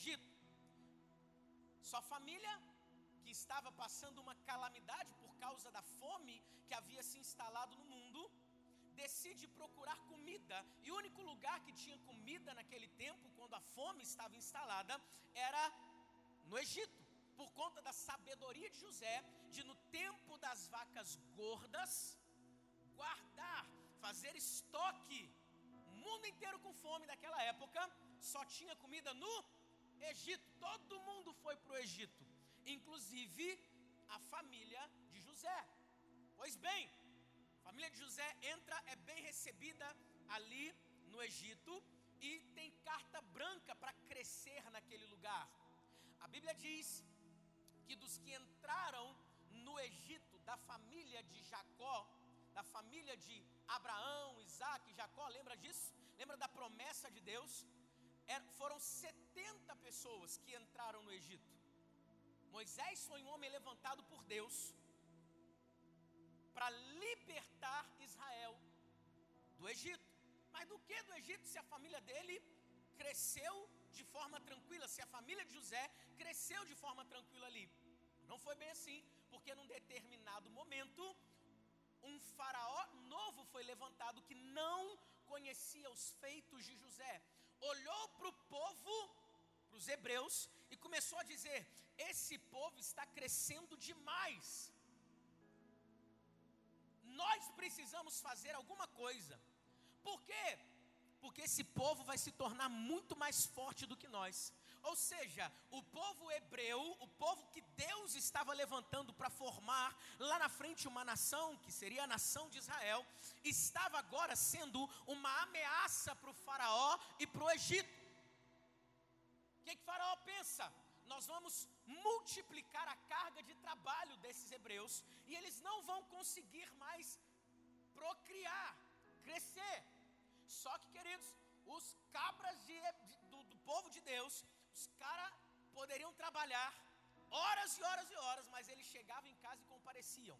Egito. Sua família, que estava passando uma calamidade por causa da fome que havia se instalado no mundo, decide procurar comida. E o único lugar que tinha comida naquele tempo, quando a fome estava instalada, era no Egito. Por conta da sabedoria de José, de no tempo das vacas gordas, guardar, fazer estoque. O mundo inteiro com fome naquela época, só tinha comida no Egito. Todo mundo foi para o Egito, inclusive a família de José. Pois bem, a família de José entra, é bem recebida ali no Egito e tem carta branca para crescer naquele lugar. A Bíblia diz que dos que entraram no Egito, da família de Jacó, da família de Abraão, Isaac, Jacó, lembra disso? Lembra da promessa de Deus? Foram 70 pessoas que entraram no Egito. Moisés foi um homem levantado por Deus para libertar Israel do Egito. Mas do que do Egito se a família dele cresceu de forma tranquila, se a família de José cresceu de forma tranquila ali? Não foi bem assim, porque num determinado momento um faraó novo foi levantado que não conhecia os feitos de José. Olhou para o povo, para os hebreus, e começou a dizer: Esse povo está crescendo demais. Nós precisamos fazer alguma coisa. Por quê? Porque esse povo vai se tornar muito mais forte do que nós. Ou seja, o povo hebreu, o povo que Deus estava levantando para formar lá na frente uma nação, que seria a nação de Israel, estava agora sendo uma ameaça para o Faraó e para o Egito. O que, que Faraó pensa? Nós vamos multiplicar a carga de trabalho desses hebreus e eles não vão conseguir mais procriar, crescer. Só que, queridos, os cabras de, do, do povo de Deus, os caras poderiam trabalhar horas e horas e horas, mas eles chegavam em casa e compareciam.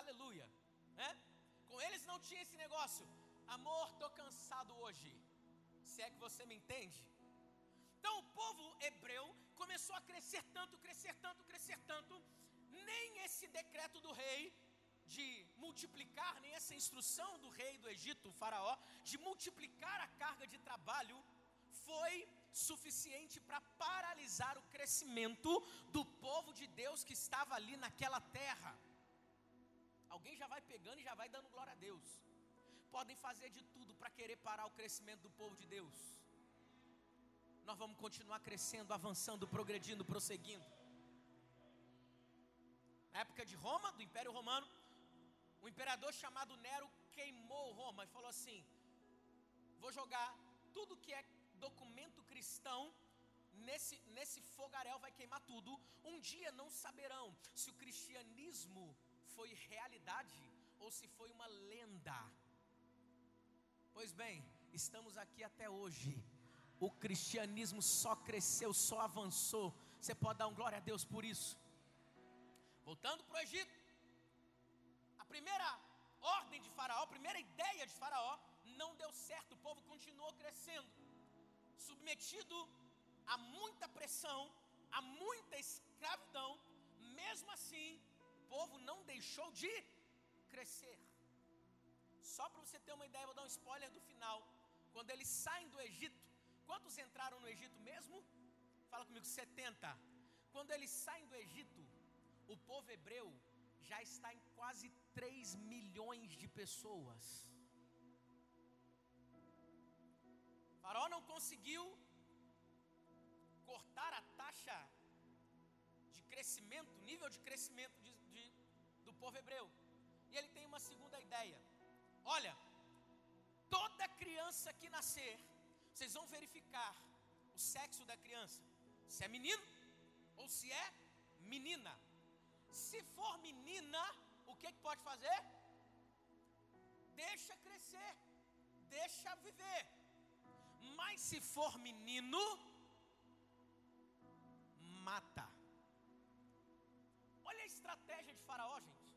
Aleluia. Né? Com eles não tinha esse negócio. Amor, tô cansado hoje. Se é que você me entende. Então o povo hebreu começou a crescer tanto, crescer tanto, crescer tanto. Nem esse decreto do rei de multiplicar, nem essa instrução do rei do Egito, o faraó, de multiplicar a carga de trabalho, foi suficiente para paralisar o crescimento do povo de Deus que estava ali naquela terra. Alguém já vai pegando e já vai dando glória a Deus. Podem fazer de tudo para querer parar o crescimento do povo de Deus. Nós vamos continuar crescendo, avançando, progredindo, prosseguindo. Na época de Roma, do Império Romano, um imperador chamado Nero queimou Roma e falou assim: Vou jogar tudo que é documento cristão nesse, nesse fogaréu, vai queimar tudo. Um dia não saberão se o cristianismo foi realidade ou se foi uma lenda. Pois bem, estamos aqui até hoje. O cristianismo só cresceu, só avançou. Você pode dar um glória a Deus por isso. Voltando para o Egito. A primeira ordem de Faraó, a primeira ideia de Faraó, não deu certo. O povo continuou crescendo, submetido a muita pressão, a muita escravidão. Mesmo assim, povo não deixou de crescer. Só para você ter uma ideia, vou dar um spoiler do final. Quando eles saem do Egito, quantos entraram no Egito mesmo? Fala comigo, 70. Quando eles saem do Egito, o povo hebreu já está em quase 3 milhões de pessoas. Faraó não conseguiu cortar a taxa de crescimento, nível de crescimento de, de, do povo hebreu. E ele tem uma segunda ideia. Olha, toda criança que nascer, vocês vão verificar o sexo da criança, se é menino ou se é menina. Se for menina, o que, que pode fazer? Deixa crescer, deixa viver. Mas se for menino, mata. Olha a estratégia de Faraó, gente.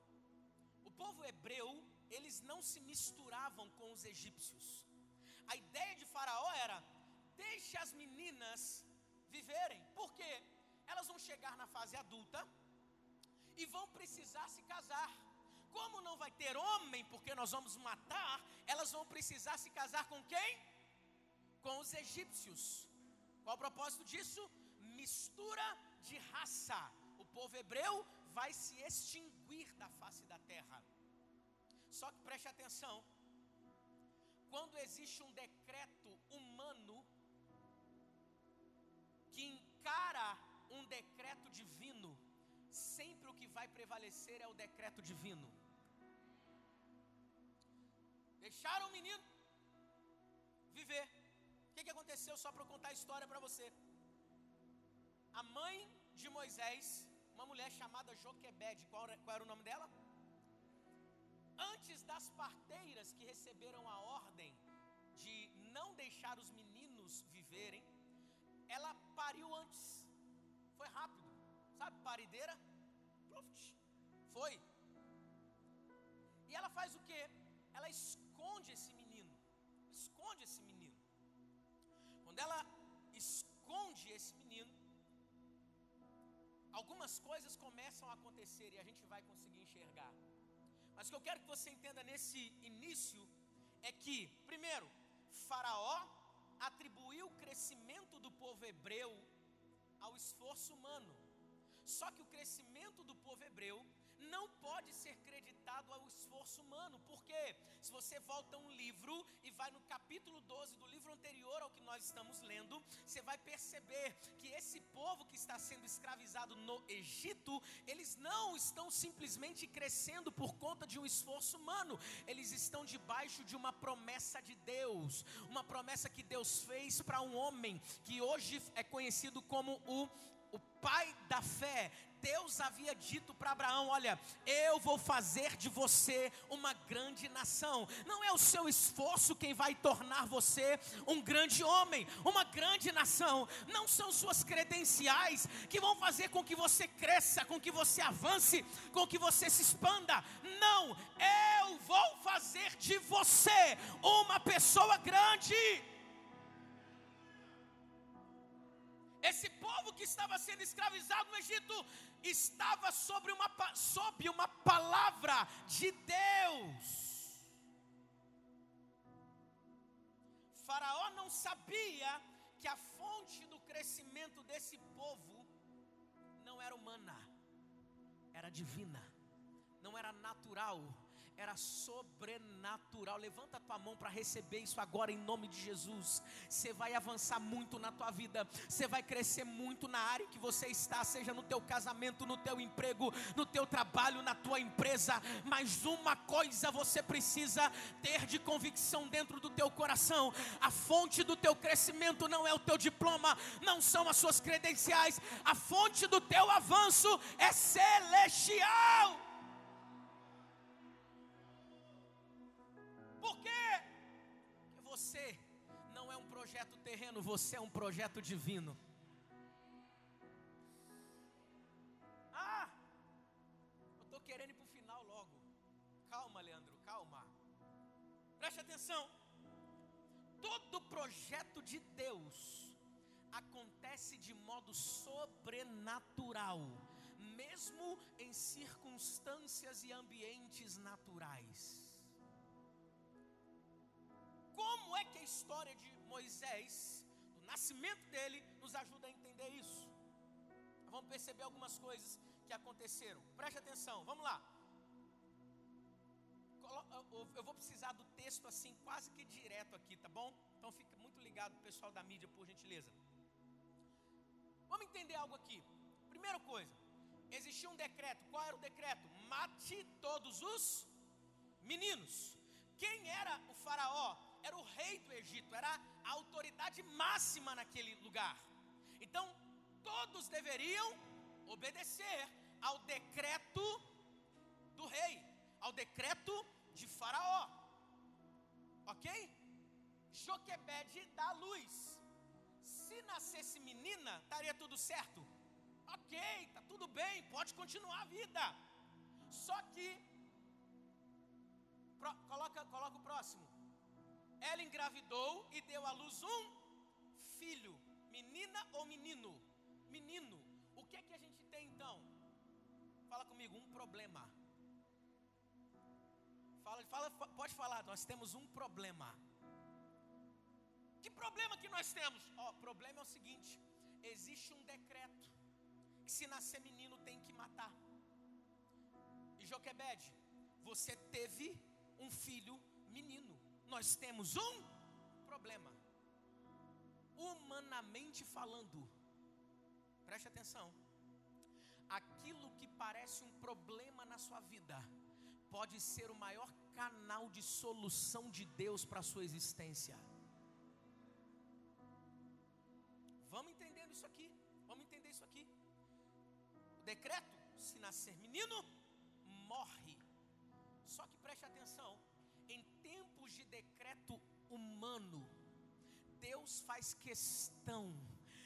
O povo hebreu, eles não se misturavam com os egípcios. A ideia de Faraó era: deixe as meninas viverem. Por quê? Elas vão chegar na fase adulta e vão precisar se casar. Como não vai ter homem, porque nós vamos matar, elas vão precisar se casar com quem? Com os egípcios. Qual o propósito disso? Mistura de raça. O povo hebreu vai se extinguir da face da terra. Só que preste atenção: quando existe um decreto humano que encara um decreto divino, sempre o que vai prevalecer é o decreto divino. Deixaram o menino viver. Que, que aconteceu? Só para contar a história para você. A mãe de Moisés, uma mulher chamada Joquebede, qual, qual era o nome dela? Antes das parteiras que receberam a ordem de não deixar os meninos viverem, ela pariu antes. Foi rápido. Sabe, parideira? Foi. E ela faz o que? Ela esconde esse menino. Esconde esse menino. Quando ela esconde esse menino, algumas coisas começam a acontecer e a gente vai conseguir enxergar. Mas o que eu quero que você entenda nesse início é que, primeiro, Faraó atribuiu o crescimento do povo hebreu ao esforço humano. Só que o crescimento do povo hebreu não pode ser creditado ao esforço humano, porque se você volta um livro e vai no capítulo 12 do livro anterior ao que nós estamos lendo, você vai perceber que esse povo que está sendo escravizado no Egito, eles não estão simplesmente crescendo por conta de um esforço humano, eles estão debaixo de uma promessa de Deus, uma promessa que Deus fez para um homem que hoje é conhecido como o o pai da fé, Deus havia dito para Abraão: Olha, eu vou fazer de você uma grande nação. Não é o seu esforço quem vai tornar você um grande homem, uma grande nação. Não são suas credenciais que vão fazer com que você cresça, com que você avance, com que você se expanda. Não, eu vou fazer de você uma pessoa grande. Esse povo que estava sendo escravizado no Egito estava sobre uma, sob uma palavra de Deus. Faraó não sabia que a fonte do crescimento desse povo não era humana, era divina, não era natural era sobrenatural. Levanta a tua mão para receber isso agora em nome de Jesus. Você vai avançar muito na tua vida, você vai crescer muito na área que você está, seja no teu casamento, no teu emprego, no teu trabalho, na tua empresa. Mas uma coisa você precisa ter de convicção dentro do teu coração: a fonte do teu crescimento não é o teu diploma, não são as suas credenciais, a fonte do teu avanço é celestial. Terreno, você é um projeto divino. Ah, eu estou querendo ir para o final logo. Calma, Leandro, calma. Preste atenção. Todo projeto de Deus acontece de modo sobrenatural, mesmo em circunstâncias e ambientes naturais. Como é que a história de Moisés, nascimento dele, nos ajuda a entender isso? Vamos perceber algumas coisas que aconteceram. Preste atenção, vamos lá. Eu vou precisar do texto assim, quase que direto aqui, tá bom? Então fica muito ligado, pessoal da mídia, por gentileza. Vamos entender algo aqui. Primeira coisa, existia um decreto. Qual era o decreto? Mate todos os meninos. Quem era o faraó? era o rei do Egito, era a autoridade máxima naquele lugar. Então, todos deveriam obedecer ao decreto do rei, ao decreto de Faraó. Ok? Joquebede dá luz. Se nascesse menina, estaria tudo certo. Ok, tá tudo bem, pode continuar a vida. Só que pro, coloca, coloca o próximo ela engravidou e deu à luz um filho, Menina ou menino? Menino. O que é que a gente tem então? Fala comigo, um problema. Fala, fala, pode falar, nós temos um problema. Que problema que nós temos? O problema é o seguinte: existe um decreto que se nascer menino tem que matar. E Joquebede, você teve um filho menino. Nós temos um problema. Humanamente falando, preste atenção. Aquilo que parece um problema na sua vida pode ser o maior canal de solução de Deus para a sua existência. Vamos entendendo isso aqui. Vamos entender isso aqui. O decreto: se nascer menino, morre. Só que preste atenção: decreto humano, Deus faz questão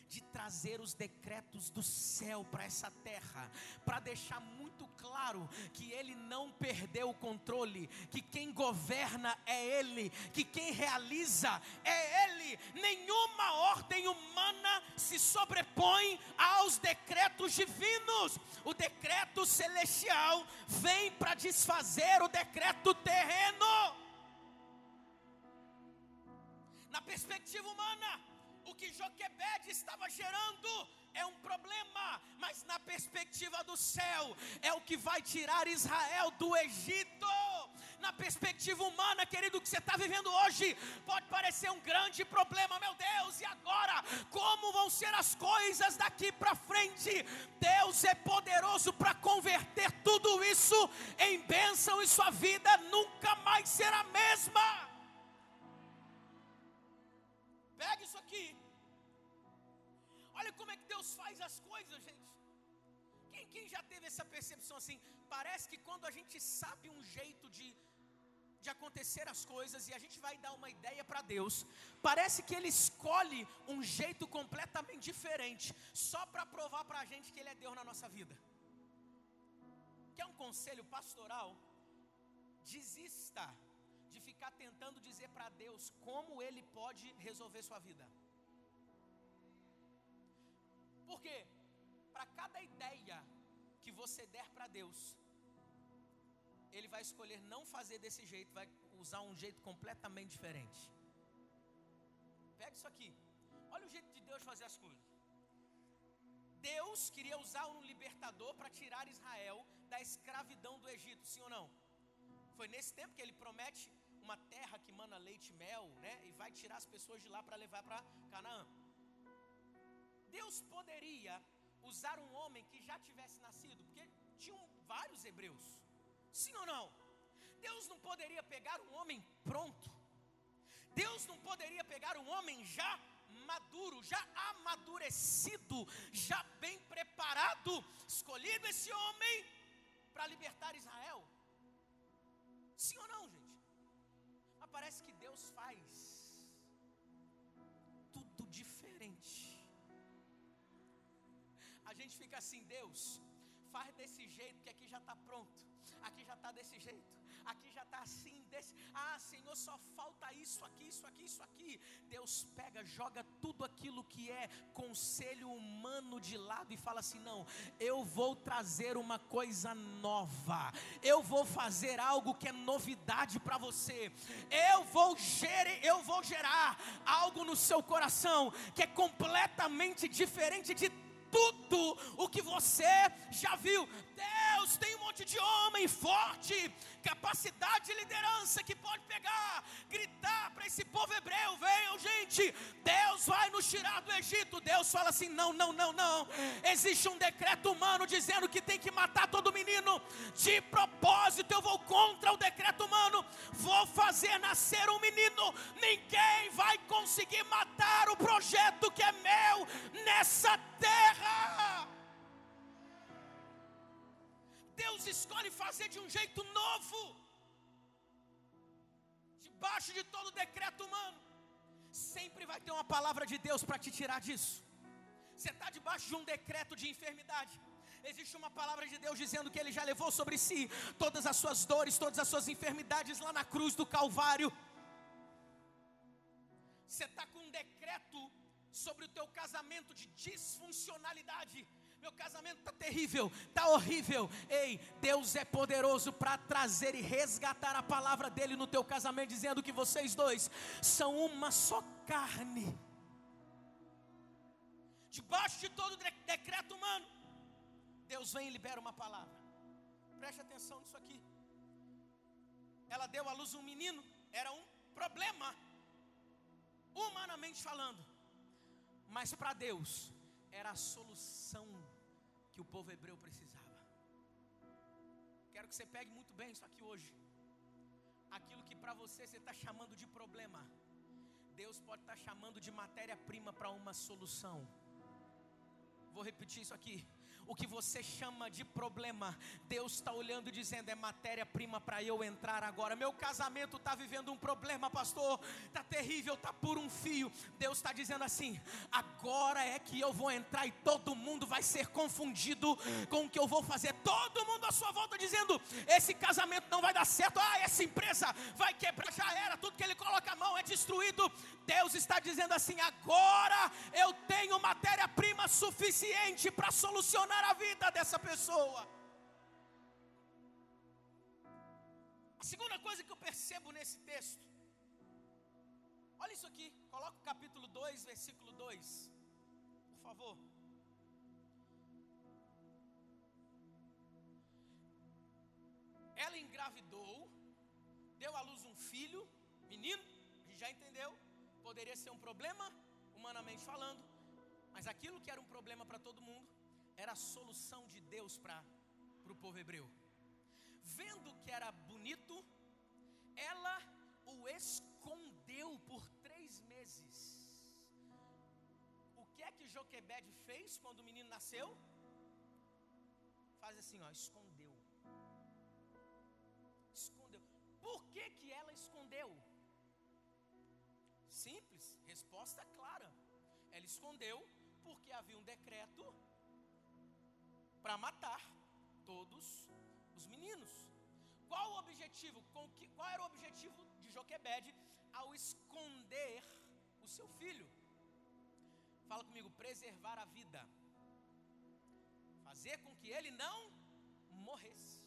de trazer os decretos do céu para essa terra, para deixar muito claro que Ele não perdeu o controle, que quem governa é Ele, que quem realiza é Ele. Nenhuma ordem humana se sobrepõe aos decretos divinos. O decreto celestial vem para desfazer o decreto terreno. Na perspectiva humana, o que Joquebede estava gerando é um problema, mas na perspectiva do céu, é o que vai tirar Israel do Egito. Na perspectiva humana, querido, o que você está vivendo hoje pode parecer um grande problema, meu Deus, e agora? Como vão ser as coisas daqui para frente? Deus é poderoso para converter tudo isso em bênção e sua vida nunca mais será a mesma. Pega isso aqui. Olha como é que Deus faz as coisas, gente. Quem, quem já teve essa percepção assim? Parece que quando a gente sabe um jeito de, de acontecer as coisas e a gente vai dar uma ideia para Deus, parece que Ele escolhe um jeito completamente diferente, só para provar para a gente que Ele é Deus na nossa vida. Quer um conselho pastoral? Desista de ficar tentando dizer para Deus como Ele pode resolver sua vida. Porque para cada ideia que você der para Deus, Ele vai escolher não fazer desse jeito, vai usar um jeito completamente diferente. Pega isso aqui. Olha o jeito de Deus fazer as coisas. Deus queria usar um libertador para tirar Israel da escravidão do Egito, sim ou não? Foi nesse tempo que ele promete uma terra que mana leite e mel, né? E vai tirar as pessoas de lá para levar para Canaã. Deus poderia usar um homem que já tivesse nascido, porque tinham vários hebreus. Sim ou não? Deus não poderia pegar um homem pronto. Deus não poderia pegar um homem já maduro, já amadurecido, já bem preparado, escolhido esse homem para libertar Israel. Sim ou não, gente? Parece que Deus faz tudo diferente. A gente fica assim, Deus, faz desse jeito que aqui já está pronto, aqui já está desse jeito, aqui já está assim, desse. Ah, Senhor, só falta isso aqui, isso aqui, isso aqui. Deus pega, joga tudo aquilo que é conselho humano de lado e fala assim: não, eu vou trazer uma coisa nova, eu vou fazer algo que é novidade para você, eu vou gerar, eu vou gerar algo no seu coração que é completamente diferente de tudo o que você já viu. Deus tem um monte de homem forte, capacidade de liderança que pode pegar, gritar para esse povo hebreu: venham, gente, Deus vai nos tirar do Egito. Deus fala assim: não, não, não, não. Existe um decreto humano dizendo que tem que matar todo menino. De propósito, eu vou contra o decreto humano, vou fazer nascer um menino. Ninguém vai conseguir matar o projeto que é meu nessa terra. Deus escolhe fazer de um jeito novo, debaixo de todo decreto humano. Sempre vai ter uma palavra de Deus para te tirar disso. Você está debaixo de um decreto de enfermidade. Existe uma palavra de Deus dizendo que Ele já levou sobre si todas as suas dores, todas as suas enfermidades lá na cruz do Calvário. Você está com um decreto sobre o teu casamento de disfuncionalidade. Meu casamento está terrível, está horrível. Ei, Deus é poderoso para trazer e resgatar a palavra dele no teu casamento, dizendo que vocês dois são uma só carne. Debaixo de todo decreto humano, Deus vem e libera uma palavra. Preste atenção nisso aqui. Ela deu à luz um menino, era um problema, humanamente falando, mas para Deus era a solução que o povo hebreu precisava. Quero que você pegue muito bem isso aqui hoje. Aquilo que para você você está chamando de problema, Deus pode estar tá chamando de matéria-prima para uma solução. Vou repetir isso aqui o que você chama de problema, Deus está olhando e dizendo: é matéria-prima para eu entrar agora. Meu casamento está vivendo um problema, pastor, está terrível, está por um fio. Deus está dizendo assim: agora é que eu vou entrar e todo mundo vai ser confundido com o que eu vou fazer. Todo mundo à sua volta dizendo: esse casamento não vai dar certo, ah, essa empresa vai quebrar, já era, tudo que ele coloca a mão é destruído. Deus está dizendo assim: agora eu tenho matéria-prima suficiente para solucionar a vida dessa pessoa. A segunda coisa que eu percebo nesse texto, olha isso aqui, coloca o capítulo 2, versículo 2, por favor. Ela engravidou, deu à luz um filho, menino, a gente já entendeu, poderia ser um problema, humanamente falando, mas aquilo que era um problema para todo mundo, era a solução de Deus para o povo hebreu. Vendo que era bonito, ela o escondeu por três meses. O que é que Joquebed fez quando o menino nasceu? Faz assim, ó, escondeu. Escondeu. Por que que ela escondeu? Simples, resposta clara. Ela escondeu porque havia um decreto para matar todos os meninos. Qual o objetivo? Qual era o objetivo de Joquebed ao esconder o seu filho? Fala comigo, preservar a vida. Fazer com que ele não morresse.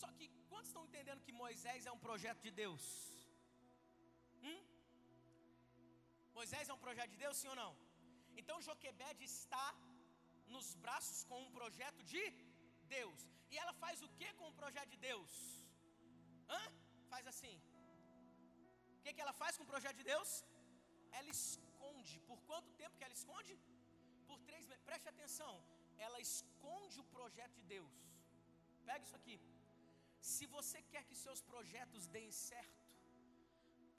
Só que quantos estão entendendo que Moisés é um projeto de Deus? Hum? Moisés é um projeto de Deus, sim ou não? Então Joquebed está nos braços com um projeto de Deus. E ela faz o que com o projeto de Deus? Hã? Faz assim. O que, que ela faz com o projeto de Deus? Ela esconde. Por quanto tempo que ela esconde? Por três meses. Preste atenção. Ela esconde o projeto de Deus. Pega isso aqui. Se você quer que seus projetos deem certo,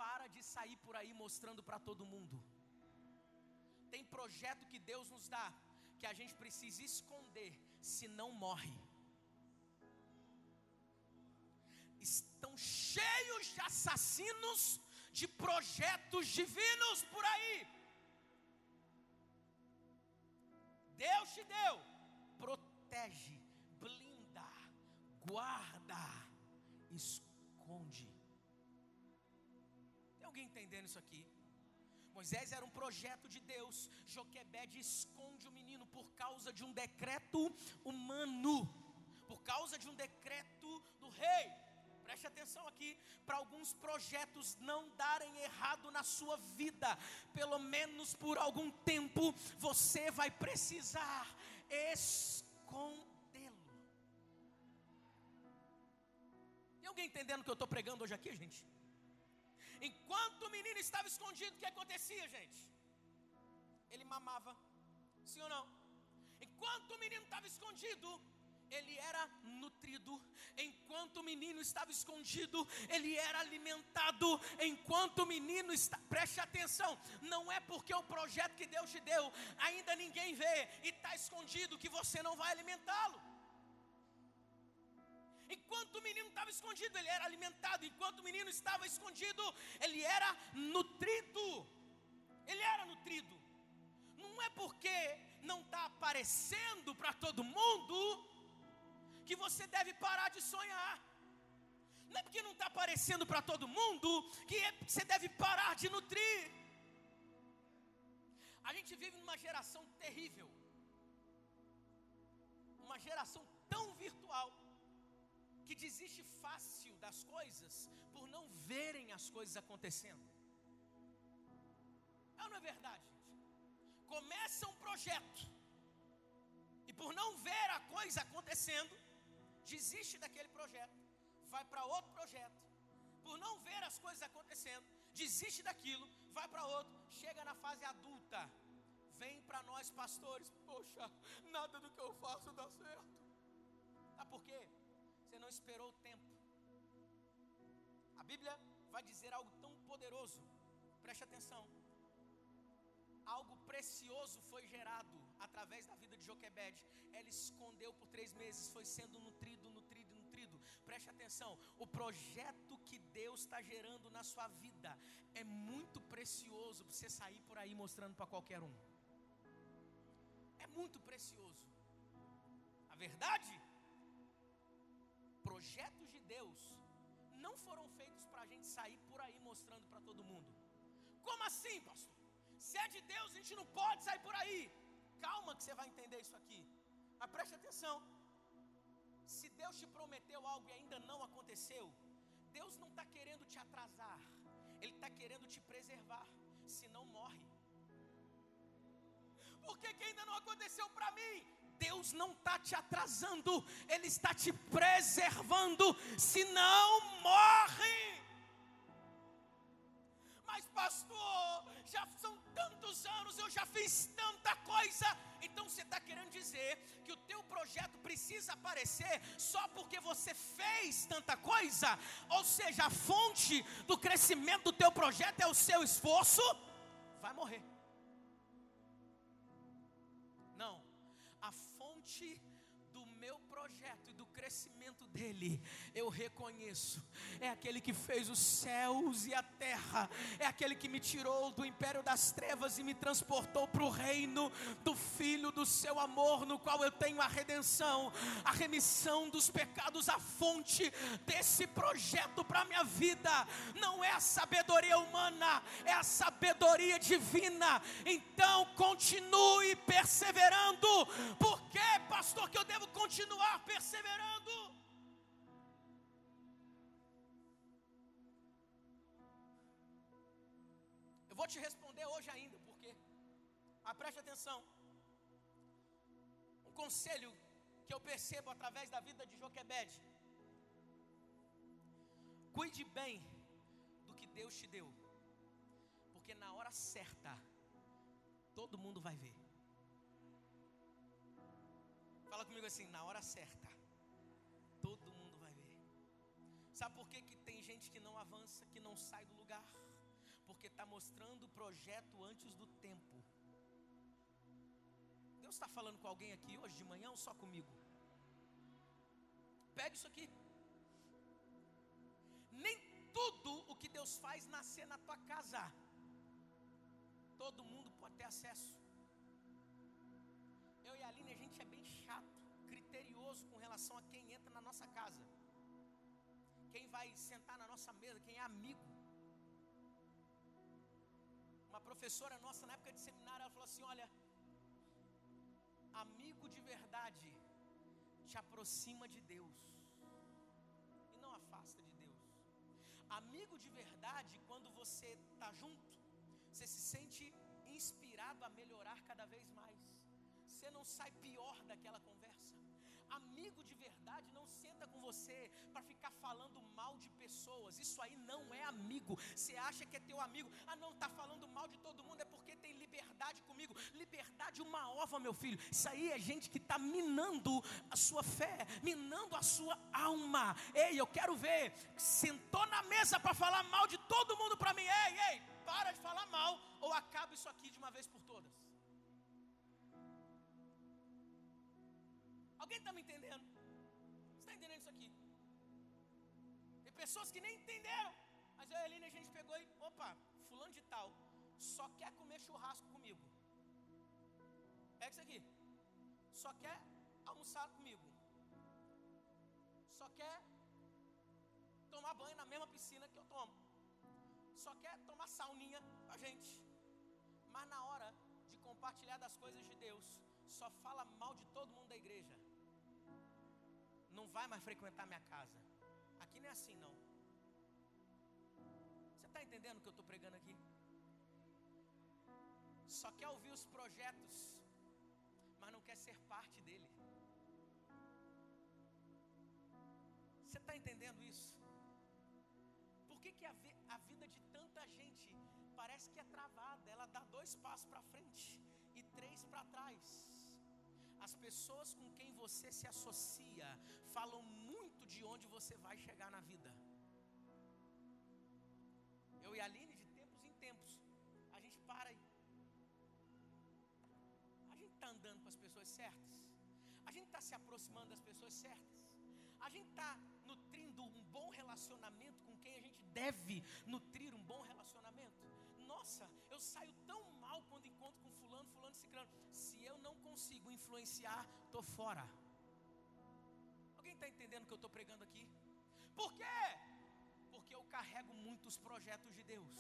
para de sair por aí mostrando para todo mundo. Tem projeto que Deus nos dá que a gente precisa esconder, se não morre. Estão cheios de assassinos de projetos divinos por aí. Deus te deu, protege, blinda, guarda, esconde. Tem alguém entendendo isso aqui? Moisés era um projeto de Deus. Joquebed esconde o menino por causa de um decreto humano, por causa de um decreto do rei. Preste atenção aqui, para alguns projetos não darem errado na sua vida, pelo menos por algum tempo, você vai precisar escondê-lo. Tem alguém entendendo o que eu estou pregando hoje aqui, gente? Enquanto o menino estava escondido, o que acontecia, gente? Ele mamava, sim ou não? Enquanto o menino estava escondido, ele era nutrido. Enquanto o menino estava escondido, ele era alimentado. Enquanto o menino está, preste atenção, não é porque o projeto que Deus te deu ainda ninguém vê e está escondido que você não vai alimentá-lo. Enquanto o menino estava escondido, ele era alimentado. Enquanto o menino estava escondido, ele era nutrido. Ele era nutrido. Não é porque não está aparecendo para todo mundo que você deve parar de sonhar. Não é porque não está aparecendo para todo mundo que é, você deve parar de nutrir. A gente vive numa geração terrível. Uma geração tão virtual que desiste fácil das coisas por não verem as coisas acontecendo. É ou não é verdade, gente? Começa um projeto e por não ver a coisa acontecendo, desiste daquele projeto, vai para outro projeto. Por não ver as coisas acontecendo, desiste daquilo, vai para outro, chega na fase adulta. Vem para nós pastores, poxa, nada do que eu faço dá certo. Tá por quê? Você não esperou o tempo. A Bíblia vai dizer algo tão poderoso. Preste atenção. Algo precioso foi gerado através da vida de Joquebed. Ela escondeu por três meses, foi sendo nutrido, nutrido, nutrido. Preste atenção, o projeto que Deus está gerando na sua vida é muito precioso para você sair por aí mostrando para qualquer um. É muito precioso. A verdade, projetos de Deus não foram feitos para a gente sair por aí mostrando para todo mundo. Como assim, pastor? Se é de Deus, a gente não pode sair por aí. Calma que você vai entender isso aqui. Mas preste atenção. Se Deus te prometeu algo e ainda não aconteceu, Deus não está querendo te atrasar, Ele está querendo te preservar, senão morre. Por que, que ainda não aconteceu para mim? Deus não está te atrasando, Ele está te preservando, senão morre. Mas, pastor, já são tantos anos, eu já fiz tanta coisa. Então você está querendo dizer que o teu projeto precisa aparecer só porque você fez tanta coisa? Ou seja, a fonte do crescimento do teu projeto é o seu esforço? Vai morrer. Fonte meu projeto e do crescimento dele, eu reconheço. É aquele que fez os céus e a terra, é aquele que me tirou do império das trevas e me transportou para o reino do Filho do seu amor, no qual eu tenho a redenção, a remissão dos pecados, a fonte desse projeto para a minha vida. Não é a sabedoria humana, é a sabedoria divina. Então continue perseverando. Por que, pastor, que eu devo continuar? perseverando. Eu vou te responder hoje ainda, porque, ah, preste atenção. Um conselho que eu percebo através da vida de Joquebede. Cuide bem do que Deus te deu, porque na hora certa, todo mundo vai ver. Fala comigo assim, na hora certa. Todo mundo vai ver. Sabe por que, que tem gente que não avança, que não sai do lugar? Porque está mostrando o projeto antes do tempo. Deus está falando com alguém aqui hoje de manhã ou só comigo? Pega isso aqui. Nem tudo o que Deus faz nascer na tua casa. Todo mundo pode ter acesso. Eu e a Aline, a gente é bem criterioso com relação a quem entra na nossa casa. Quem vai sentar na nossa mesa, quem é amigo. Uma professora nossa, na época de seminário, ela falou assim: Olha, amigo de verdade te aproxima de Deus e não afasta de Deus. Amigo de verdade, quando você está junto, você se sente inspirado a melhorar cada vez mais você não sai pior daquela conversa. Amigo de verdade não senta com você para ficar falando mal de pessoas. Isso aí não é amigo. Você acha que é teu amigo? Ah, não, tá falando mal de todo mundo é porque tem liberdade comigo. Liberdade uma ova, meu filho. Isso aí é gente que está minando a sua fé, minando a sua alma. Ei, eu quero ver. Sentou na mesa para falar mal de todo mundo para mim. Ei, ei, para de falar mal ou acaba isso aqui de uma vez por todas. Alguém está me entendendo? Você está entendendo isso aqui? Tem pessoas que nem entenderam. Mas eu e a Eline, a gente pegou e, opa, fulano de tal, só quer comer churrasco comigo. Pega isso aqui. Só quer almoçar comigo. Só quer tomar banho na mesma piscina que eu tomo. Só quer tomar sauninha com a gente. Mas na hora de compartilhar das coisas de Deus, só fala mal de todo mundo da igreja, não vai mais frequentar minha casa. Aqui não é assim não. Você está entendendo o que eu estou pregando aqui? Só quer ouvir os projetos, mas não quer ser parte dele. Você está entendendo isso? Por que, que a, a vida de tanta gente parece que é travada? Ela dá dois passos para frente e três para trás. As pessoas com quem você se associa falam muito de onde você vai chegar na vida. Eu e a Aline, de tempos em tempos, a gente para aí. A gente está andando com as pessoas certas. A gente está se aproximando das pessoas certas. A gente está nutrindo um bom relacionamento com quem a gente deve nutrir um bom relacionamento. Nossa, eu saio tão mal quando encontro com fulano, fulano, ciclano. Se eu não consigo influenciar, estou fora. Alguém está entendendo o que eu estou pregando aqui? Por quê? Porque eu carrego muitos projetos de Deus.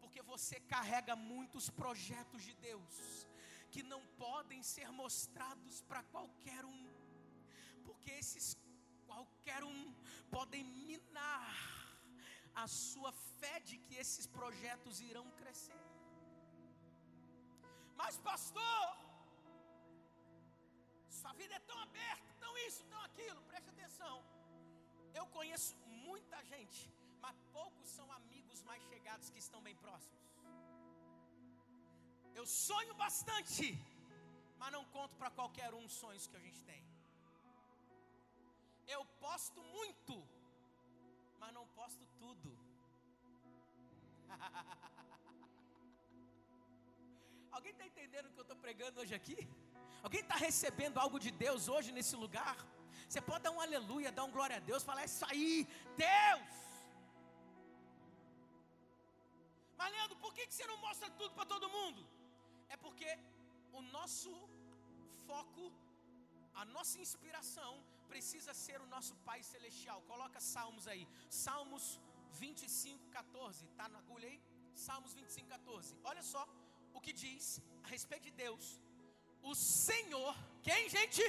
Porque você carrega muitos projetos de Deus que não podem ser mostrados para qualquer um. Porque esses qualquer um podem minar a sua fé de que esses projetos irão crescer. Mas, pastor, sua vida é tão aberta, tão isso, tão aquilo, preste atenção. Eu conheço muita gente, mas poucos são amigos mais chegados que estão bem próximos. Eu sonho bastante, mas não conto para qualquer um os sonhos que a gente tem. Eu posto muito, mas não tudo. Alguém está entendendo o que eu estou pregando hoje aqui? Alguém está recebendo algo de Deus hoje nesse lugar? Você pode dar um aleluia, dar um glória a Deus, falar é isso aí, Deus. Mas Leandro, por que, você não mostra tudo para todo mundo? É porque o nosso foco, a nossa inspiração precisa ser o nosso Pai Celestial. Coloca Salmos aí. Salmos 25, 14. Está na agulha aí? Salmos 25, 14. Olha só o que diz a respeito de Deus. O Senhor, quem gente?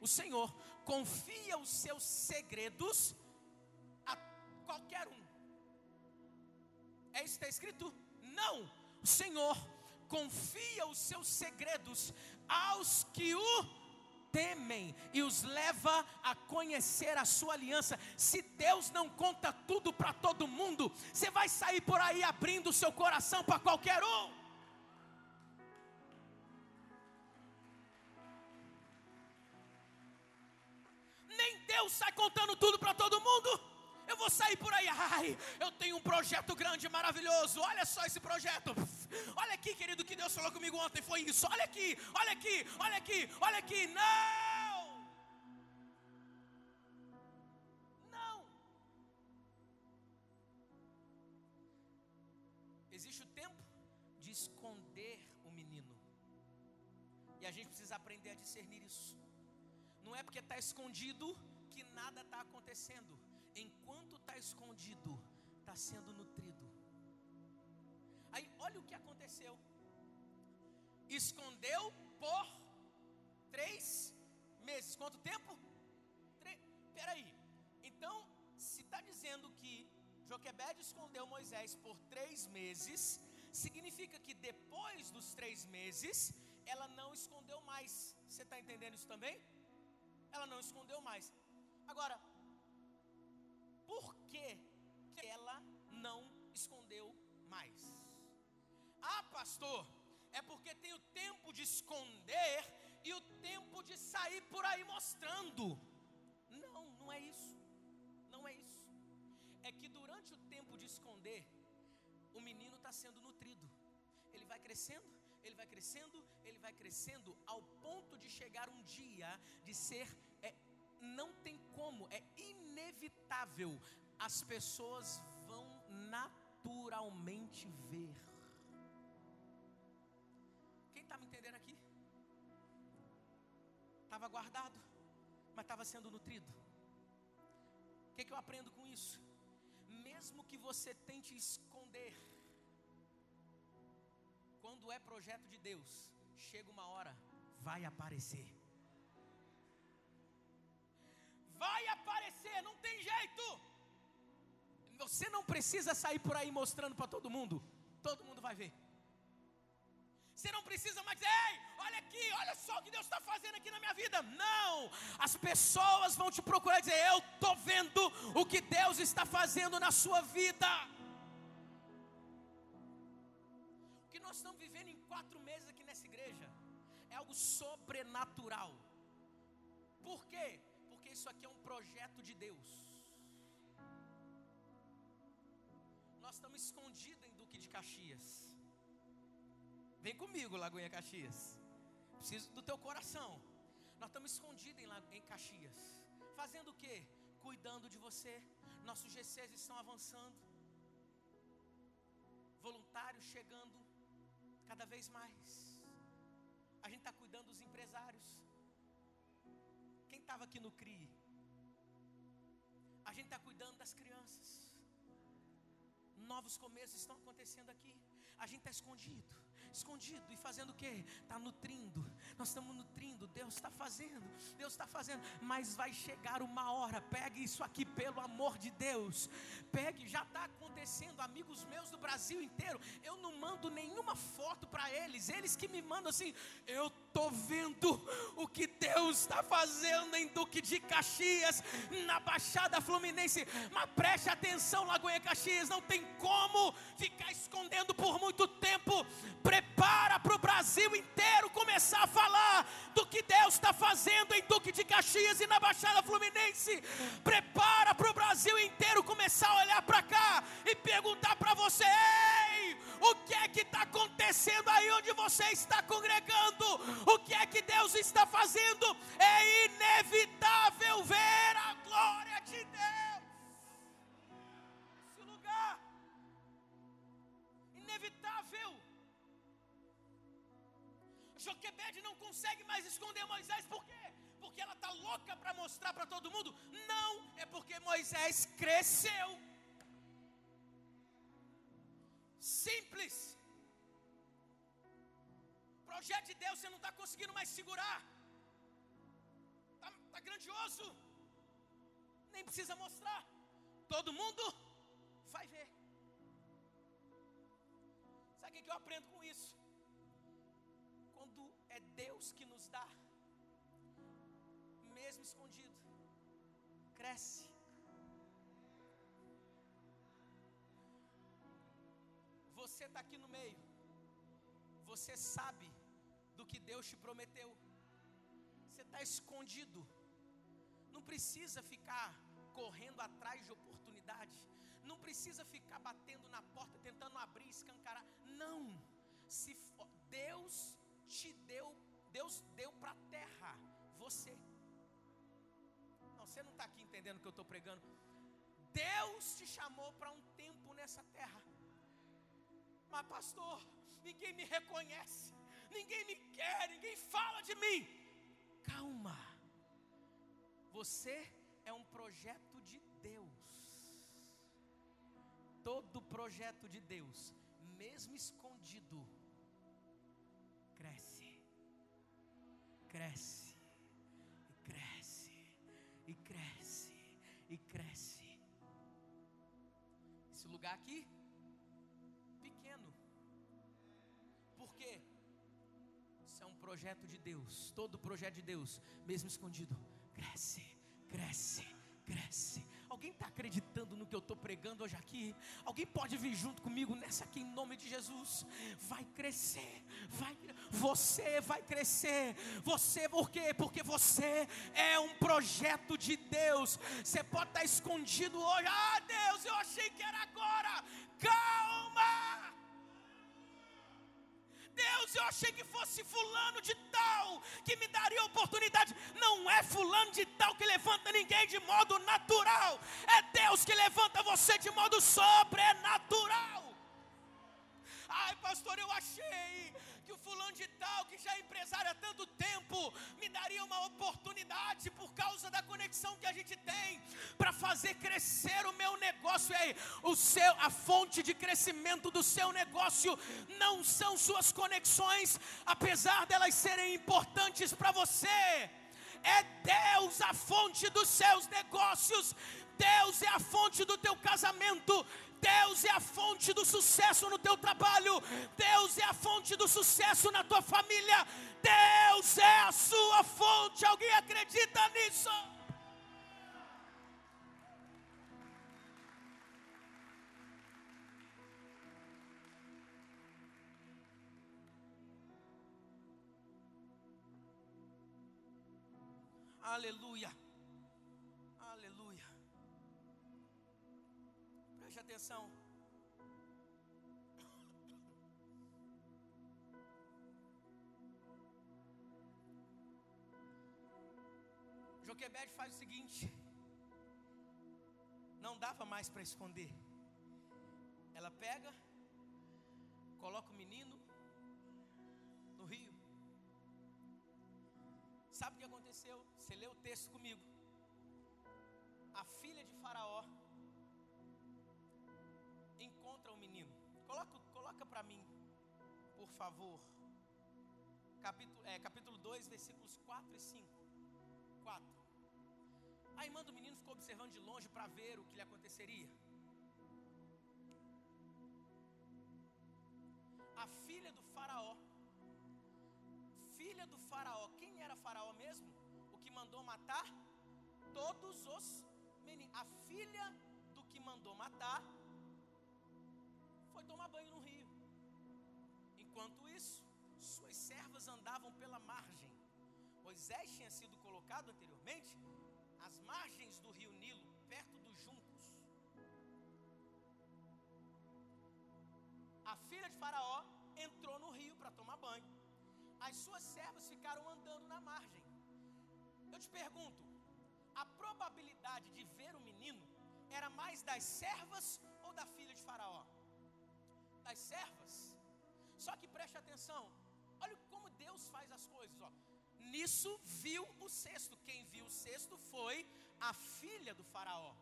O Senhor confia os seus segredos a qualquer um. É isso que está escrito? Não. O Senhor confia os seus segredos aos que o temem e os leva a conhecer a sua aliança. Se Deus não conta tudo para todo mundo, você vai sair por aí abrindo o seu coração para qualquer um. Nem Deus sai contando tudo para todo mundo. Eu vou sair por aí, ai, eu tenho um projeto grande, maravilhoso. Olha só esse projeto. Olha aqui, querido, que Deus falou comigo ontem foi isso. Olha aqui, olha aqui, olha aqui, olha aqui. Não! Não! Existe o tempo de esconder o menino. E a gente precisa aprender a discernir isso. Não é porque está escondido que nada está acontecendo enquanto está escondido, está sendo nutrido. Aí, olha o que aconteceu. Escondeu por três meses. Quanto tempo? Tre... Peraí. Então, se está dizendo que Joquebed escondeu Moisés por três meses, significa que depois dos três meses, ela não escondeu mais. Você está entendendo isso também? Ela não escondeu mais. Agora, por que, que ela não escondeu? Ah, pastor, é porque tem o tempo de esconder e o tempo de sair por aí mostrando. Não, não é isso. Não é isso. É que durante o tempo de esconder, o menino está sendo nutrido. Ele vai crescendo, ele vai crescendo, ele vai crescendo, ao ponto de chegar um dia de ser é, não tem como, é inevitável. As pessoas vão naturalmente ver. Estava guardado, mas estava sendo nutrido. O que, que eu aprendo com isso? Mesmo que você tente esconder, quando é projeto de Deus, chega uma hora, vai aparecer. Vai aparecer, não tem jeito. Você não precisa sair por aí mostrando para todo mundo, todo mundo vai ver. Você não precisa mais dizer, ei, olha aqui, olha só o que Deus está fazendo aqui na minha vida. Não, as pessoas vão te procurar e dizer, eu estou vendo o que Deus está fazendo na sua vida. O que nós estamos vivendo em quatro meses aqui nessa igreja é algo sobrenatural. Por quê? Porque isso aqui é um projeto de Deus. Nós estamos escondidos em Duque de Caxias. Vem comigo, Lagoinha Caxias. Preciso do teu coração. Nós estamos escondidos em, em Caxias. Fazendo o quê? Cuidando de você. Nossos GCs estão avançando. Voluntários chegando cada vez mais. A gente está cuidando dos empresários. Quem estava aqui no CRI? A gente está cuidando das crianças. Novos começos estão acontecendo aqui. A gente está escondido escondido e fazendo o que? Está nutrindo. Nós estamos nutrindo. Deus está fazendo. Deus está fazendo. Mas vai chegar uma hora. Pegue isso aqui pelo amor de Deus. Pegue, já está acontecendo. Amigos meus do Brasil inteiro. Eu não mando nenhuma foto para eles. Eles que me mandam assim. Eu estou vendo o que Deus está fazendo em Duque de Caxias, na Baixada Fluminense. Mas preste atenção, Lagoinha Caxias. Não tem como ficar escondendo por muito tempo. Prepara para o Brasil inteiro começar a falar do que Deus está fazendo em Duque de Caxias e na Baixada Fluminense. Prepara para o Brasil inteiro começar a olhar para cá e perguntar para você: Ei, o que é que está acontecendo aí onde você está congregando? O que é que Deus está fazendo? É inevitável ver a glória de Deus. Inevitável. Joquebede não consegue mais esconder Moisés, por quê? Porque ela está louca para mostrar para todo mundo? Não, é porque Moisés cresceu. Simples. Projeto de Deus você não está conseguindo mais segurar. Está tá grandioso. Nem precisa mostrar. Todo mundo vai ver. Sabe o que eu aprendo com isso? é Deus que nos dá, mesmo escondido, cresce. Você está aqui no meio, você sabe do que Deus te prometeu, você está escondido, não precisa ficar correndo atrás de oportunidade, não precisa ficar batendo na porta, tentando abrir, escancarar. Não, se for, Deus te deu, Deus deu para a terra, você. Não, você não está aqui entendendo o que eu estou pregando. Deus te chamou para um tempo nessa terra. Mas, pastor, ninguém me reconhece, ninguém me quer, ninguém fala de mim. Calma, você é um projeto de Deus. Projeto de Deus, mesmo escondido, cresce, cresce, e cresce, e cresce, e cresce. Esse lugar aqui, pequeno. Por quê? Isso é um projeto de Deus. Todo projeto de Deus, mesmo escondido, cresce, cresce, cresce Alguém está acreditando no que eu estou pregando hoje aqui? Alguém pode vir junto comigo nessa aqui em nome de Jesus? Vai crescer, vai, você vai crescer. Você, por quê? Porque você é um projeto de Deus. Você pode estar escondido hoje. Ah, Deus, eu achei que era agora. Calma. Deus, eu achei que fosse fulano de tal que me daria oportunidade. Não é fulano de tal que levanta ninguém de modo natural. É Deus que levanta você de modo sobrenatural. Ai, pastor, eu achei que o fulano de tal, que já é empresário há tanto tempo, me daria uma oportunidade por causa da conexão que a gente tem para fazer crescer o meu negócio. Ei, o seu, a fonte de crescimento do seu negócio não são suas conexões, apesar delas serem importantes para você. É Deus a fonte dos seus negócios. Deus é a fonte do teu casamento. Deus é a fonte do sucesso no teu trabalho. Deus é a fonte do sucesso na tua família. Deus é a sua fonte. Alguém acredita nisso? Aleluia. Atenção. Joquebed faz o seguinte: não dava mais para esconder. Ela pega, coloca o menino no rio. Sabe o que aconteceu? Você lê o texto comigo. A filha de Faraó Coloca, coloca para mim, por favor. Capítulo, é, capítulo 2, versículos 4 e 5. 4. A irmã do menino ficou observando de longe para ver o que lhe aconteceria. A filha do Faraó. Filha do Faraó. Quem era Faraó mesmo? O que mandou matar todos os meninos. A filha do que mandou matar foi tomar banho no rio. Enquanto isso, suas servas andavam pela margem. Moisés tinha sido colocado anteriormente às margens do rio Nilo, perto dos juncos. A filha de Faraó entrou no rio para tomar banho. As suas servas ficaram andando na margem. Eu te pergunto, a probabilidade de ver o menino era mais das servas ou da filha de Faraó? Das servas. Só que preste atenção, olha como Deus faz as coisas, ó. Nisso viu o cesto. Quem viu o cesto foi a filha do Faraó,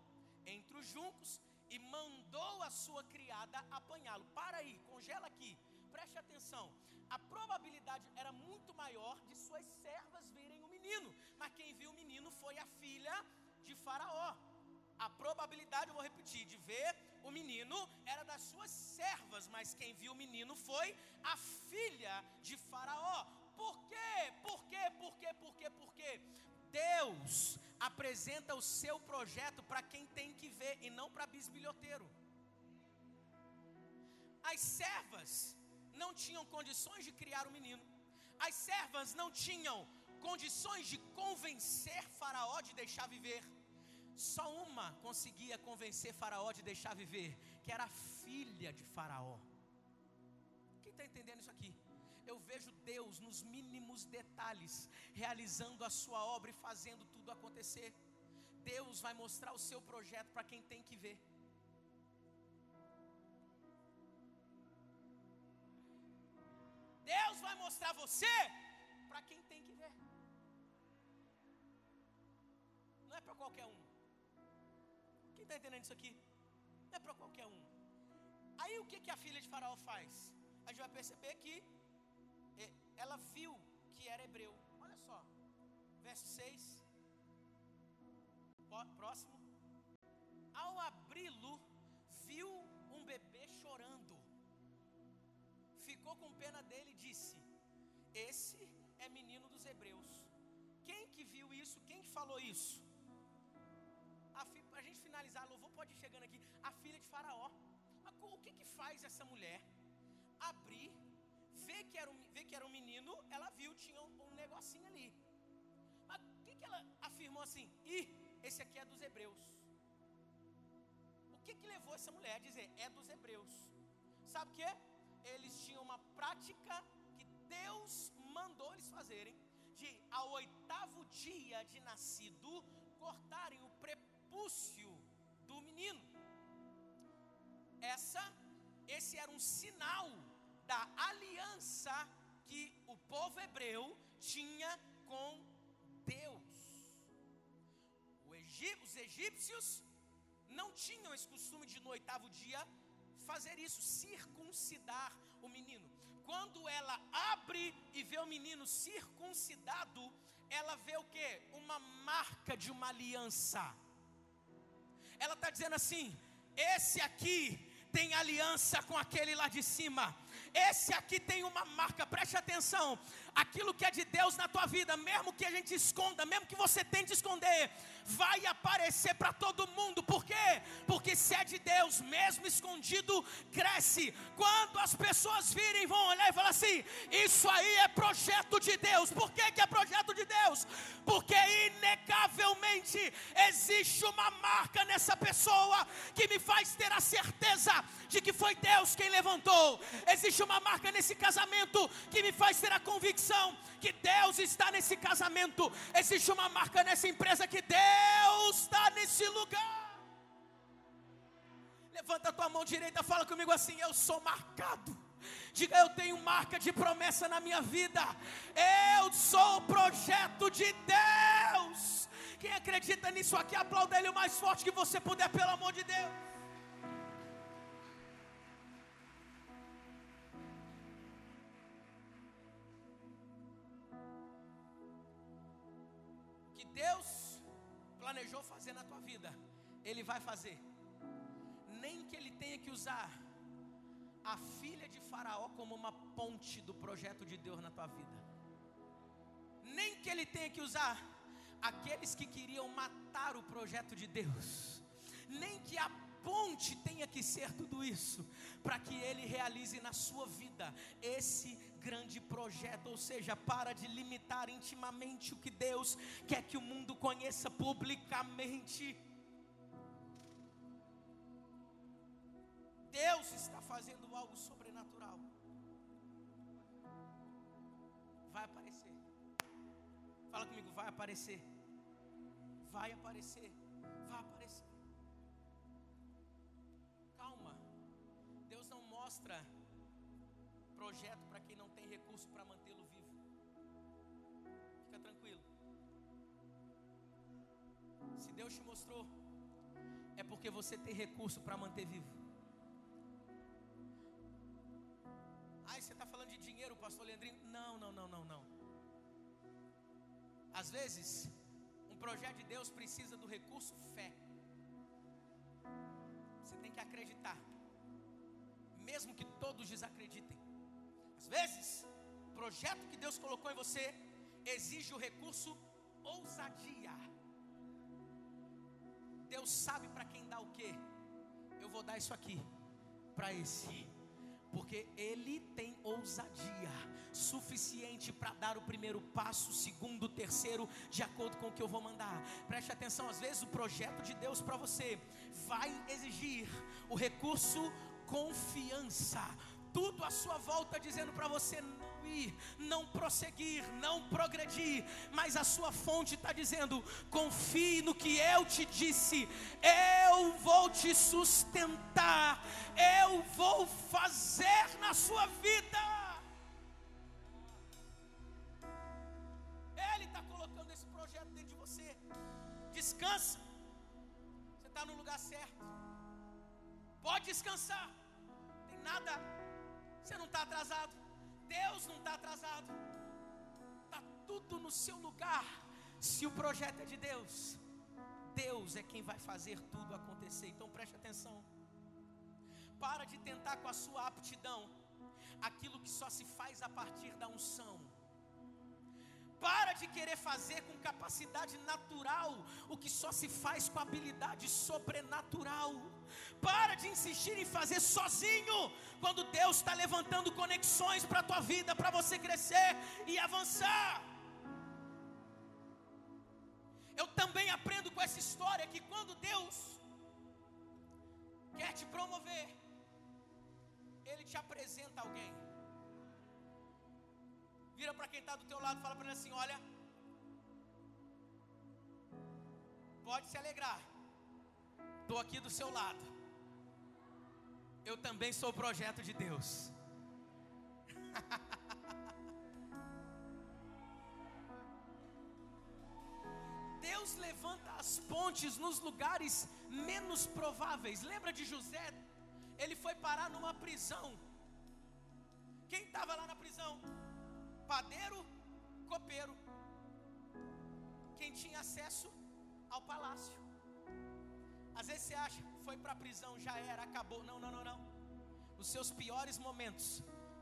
entre os juncos, e mandou a sua criada apanhá-lo. Para aí, congela aqui, preste atenção. A probabilidade era muito maior de suas servas verem o menino, mas quem viu o menino foi a filha de Faraó. A probabilidade, eu vou repetir, de ver o menino era das suas servas, mas quem viu o menino foi a filha de Faraó. Por quê? Por quê? Por quê? Por quê? Por quê? Deus apresenta o seu projeto para quem tem que ver e não para bisbilhoteiro. As servas não tinham condições de criar o menino. As servas não tinham condições de convencer Faraó de deixar viver. Só uma conseguia convencer Faraó de deixar viver, que era a filha de Faraó. Quem está entendendo isso aqui? Eu vejo Deus nos mínimos detalhes, realizando a sua obra e fazendo tudo acontecer. Deus vai mostrar o seu projeto para quem tem que ver. Deus vai mostrar você para quem tem que ver. Não é para qualquer um. Quem está entendendo isso aqui? Não é para qualquer um. Aí o que, que a filha de Faraó faz? A gente vai perceber que ela viu que era hebreu. Olha só, verso 6. Próximo. Ao abri-lo, viu um bebê chorando. Ficou com pena dele e disse: Esse é menino dos hebreus. Quem que viu isso? Quem que falou isso? A, a gente finalizar, louvor pode ir chegando aqui. A filha de Faraó. O que que faz essa mulher abrir vê que era um, que era um menino, ela viu, tinha um, um negocinho ali. Mas o que, que ela afirmou assim? Ih, esse aqui é dos hebreus. O que, que levou essa mulher a dizer? É dos hebreus. Sabe o que? Eles tinham uma prática que Deus mandou eles fazerem, de ao oitavo dia de nascido, cortarem o prepúcio do menino. Essa, esse era um sinal da aliança que o povo hebreu tinha com os egípcios não tinham esse costume de no oitavo dia fazer isso, circuncidar o menino. Quando ela abre e vê o menino circuncidado, ela vê o que? Uma marca de uma aliança. Ela está dizendo assim: esse aqui tem aliança com aquele lá de cima. Esse aqui tem uma marca, preste atenção. Aquilo que é de Deus na tua vida, mesmo que a gente esconda, mesmo que você tente esconder, vai aparecer para todo mundo. Por quê? Porque se é de Deus, mesmo escondido, cresce. Quando as pessoas virem, vão olhar e falar assim: Isso aí é projeto de Deus. Por que, que é projeto de Deus? Porque inegavelmente existe uma marca nessa pessoa que me faz ter a certeza de que foi Deus quem levantou. Existe uma marca nesse casamento que me faz ter a convicção que Deus está nesse casamento. Existe uma marca nessa empresa que Deus está nesse lugar. Levanta a tua mão direita, fala comigo assim: Eu sou marcado. Diga, eu tenho marca de promessa na minha vida. Eu sou o projeto de Deus. Quem acredita nisso aqui, aplauda Ele o mais forte que você puder, pelo amor de Deus. Deus planejou fazer na tua vida, Ele vai fazer. Nem que Ele tenha que usar a filha de Faraó como uma ponte do projeto de Deus na tua vida. Nem que Ele tenha que usar aqueles que queriam matar o projeto de Deus. Nem que a ponte tenha que ser tudo isso, para que Ele realize na sua vida esse grande projeto, ou seja, para de limitar intimamente o que Deus quer que o mundo conheça publicamente. Deus está fazendo algo sobrenatural. Vai aparecer. Fala comigo, vai aparecer. Vai aparecer. Vai aparecer. Calma. Deus não mostra projeto recurso para mantê-lo vivo. Fica tranquilo. Se Deus te mostrou, é porque você tem recurso para manter vivo. Ai, você está falando de dinheiro, pastor Leandrinho? Não, não, não, não, não. Às vezes, um projeto de Deus precisa do recurso fé. Você tem que acreditar, mesmo que todos desacreditem. Às vezes, o projeto que Deus colocou em você exige o recurso ousadia. Deus sabe para quem dá o que. Eu vou dar isso aqui para esse porque ele tem ousadia suficiente para dar o primeiro passo, o segundo, o terceiro, de acordo com o que eu vou mandar. Preste atenção, às vezes o projeto de Deus para você vai exigir o recurso confiança. Tudo à sua volta dizendo para você ir, não prosseguir, não progredir, mas a sua fonte está dizendo: confie no que eu te disse, eu vou te sustentar, eu vou fazer na sua vida. Ele está colocando esse projeto dentro de você. Descansa, você está no lugar certo. Pode descansar, tem nada, você não está atrasado. Deus não está atrasado, está tudo no seu lugar. Se o projeto é de Deus, Deus é quem vai fazer tudo acontecer. Então preste atenção. Para de tentar com a sua aptidão aquilo que só se faz a partir da unção. Para de querer fazer com capacidade natural o que só se faz com habilidade sobrenatural. Para de insistir em fazer sozinho, quando Deus está levantando conexões para a tua vida, para você crescer e avançar. Eu também aprendo com essa história que quando Deus quer te promover, Ele te apresenta alguém. Vira para quem está do teu lado fala para ele assim: Olha, pode se alegrar, estou aqui do seu lado. Eu também sou projeto de. Deus Deus levanta as pontes nos lugares menos prováveis. Lembra de José? Ele foi parar numa prisão. Quem estava lá na prisão? Padeiro, copeiro. Quem tinha acesso ao palácio. Às vezes você acha, foi para a prisão, já era, acabou. Não, não, não, não. Os seus piores momentos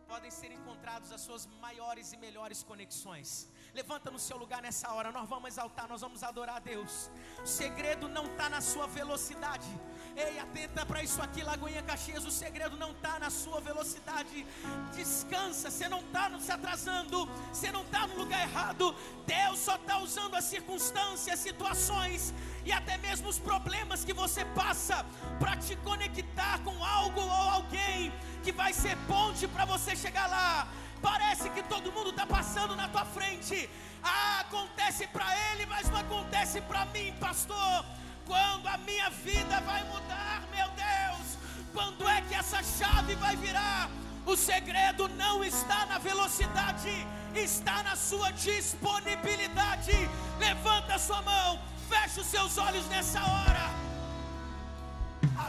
podem ser encontrados as suas maiores e melhores conexões. Levanta no seu lugar nessa hora, nós vamos exaltar, nós vamos adorar a Deus. O segredo não está na sua velocidade. Ei, atenta para isso aqui, Lagoinha Caxias. O segredo não está na sua velocidade. Descansa, você não está se atrasando, você não está no lugar errado. Deus só está usando as circunstâncias, situações e até mesmo os problemas que você passa para te conectar com algo ou alguém que vai ser ponte para você chegar lá. Parece que todo mundo está passando na tua frente. Ah, acontece para ele, mas não acontece para mim, pastor. Quando a minha vida vai mudar, meu Deus? Quando é que essa chave vai virar? O segredo não está na velocidade, está na sua disponibilidade. Levanta a sua mão, feche os seus olhos nessa hora.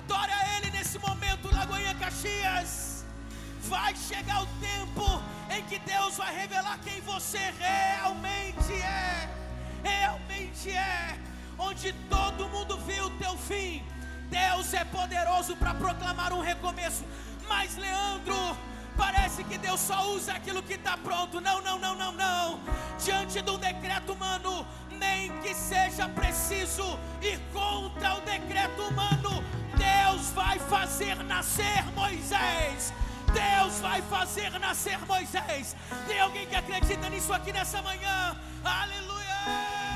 Adore a Ele nesse momento, Lagoinha Caxias. Vai chegar o tempo em que Deus vai revelar quem você realmente é. Realmente é onde todo mundo viu o teu fim. Deus é poderoso para proclamar um recomeço. Mas, Leandro, parece que Deus só usa aquilo que está pronto. Não, não, não, não, não. Diante do decreto humano, nem que seja preciso ir contra o decreto humano, Deus vai fazer nascer Moisés. Deus vai fazer nascer Moisés. Tem alguém que acredita nisso aqui nessa manhã? Aleluia!